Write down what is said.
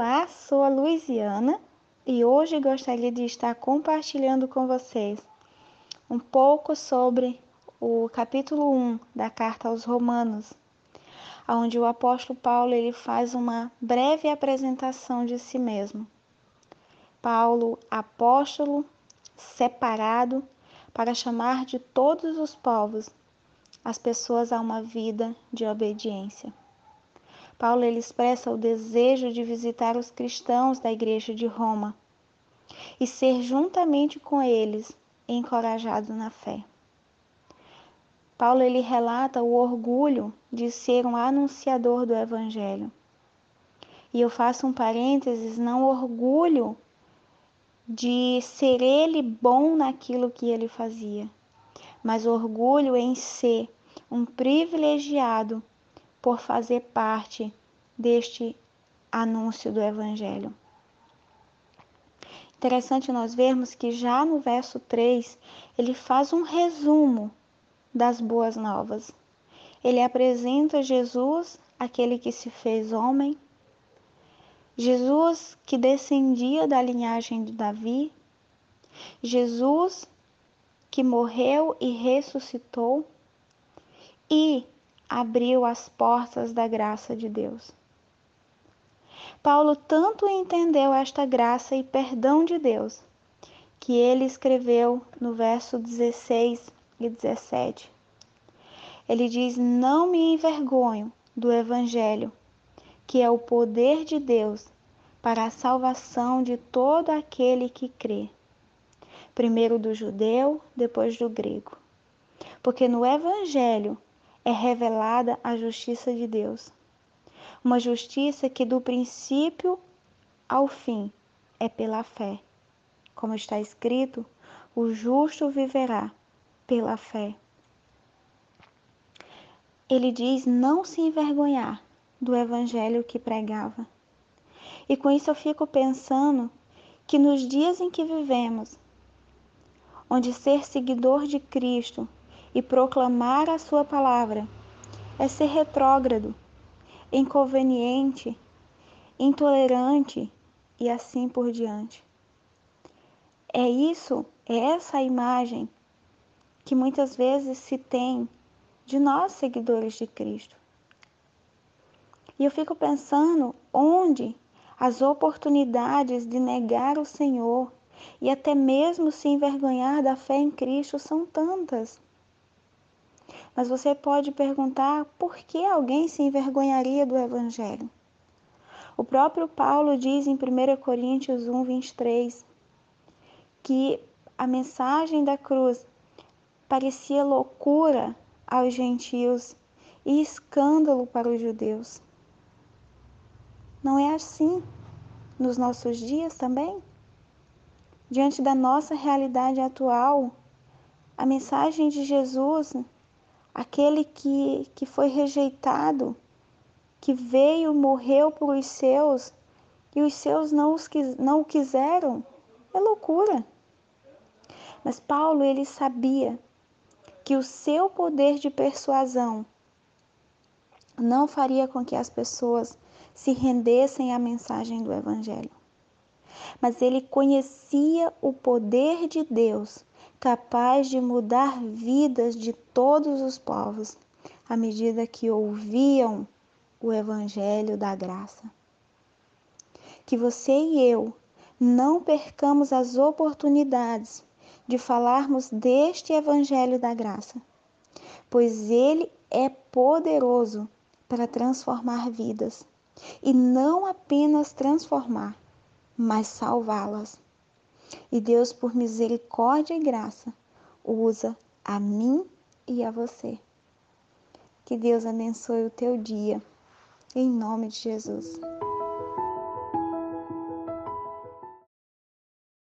Olá, sou a Luiziana e hoje gostaria de estar compartilhando com vocês um pouco sobre o capítulo 1 da carta aos Romanos, onde o apóstolo Paulo ele faz uma breve apresentação de si mesmo. Paulo, apóstolo, separado para chamar de todos os povos as pessoas a uma vida de obediência. Paulo ele expressa o desejo de visitar os cristãos da igreja de Roma e ser juntamente com eles encorajado na fé. Paulo ele relata o orgulho de ser um anunciador do evangelho. E eu faço um parênteses, não orgulho de ser ele bom naquilo que ele fazia, mas orgulho em ser um privilegiado por fazer parte deste anúncio do Evangelho. Interessante nós vermos que já no verso 3 ele faz um resumo das boas novas. Ele apresenta Jesus, aquele que se fez homem, Jesus que descendia da linhagem de Davi, Jesus que morreu e ressuscitou e abriu as portas da graça de Deus. Paulo tanto entendeu esta graça e perdão de Deus, que ele escreveu no verso 16 e 17. Ele diz: Não me envergonho do Evangelho, que é o poder de Deus para a salvação de todo aquele que crê, primeiro do judeu, depois do grego. Porque no Evangelho é revelada a justiça de Deus. Uma justiça que do princípio ao fim é pela fé. Como está escrito, o justo viverá pela fé. Ele diz não se envergonhar do evangelho que pregava. E com isso eu fico pensando que nos dias em que vivemos, onde ser seguidor de Cristo e proclamar a sua palavra é ser retrógrado, inconveniente, intolerante e assim por diante. É isso, é essa imagem que muitas vezes se tem de nós seguidores de Cristo. E eu fico pensando onde as oportunidades de negar o Senhor e até mesmo se envergonhar da fé em Cristo são tantas. Mas você pode perguntar por que alguém se envergonharia do Evangelho. O próprio Paulo diz em 1 Coríntios 1, 23 que a mensagem da cruz parecia loucura aos gentios e escândalo para os judeus. Não é assim nos nossos dias também? Diante da nossa realidade atual, a mensagem de Jesus aquele que, que foi rejeitado, que veio, morreu por os seus e os seus não, os, não o quiseram, é loucura. Mas Paulo, ele sabia que o seu poder de persuasão não faria com que as pessoas se rendessem à mensagem do Evangelho. Mas ele conhecia o poder de Deus capaz de mudar vidas de todos os povos, à medida que ouviam o Evangelho da graça. Que você e eu não percamos as oportunidades de falarmos deste Evangelho da graça, pois ele é poderoso para transformar vidas e não apenas transformar, mas salvá-las. E Deus, por misericórdia e graça, usa a mim e a você. Que Deus abençoe o teu dia, em nome de Jesus.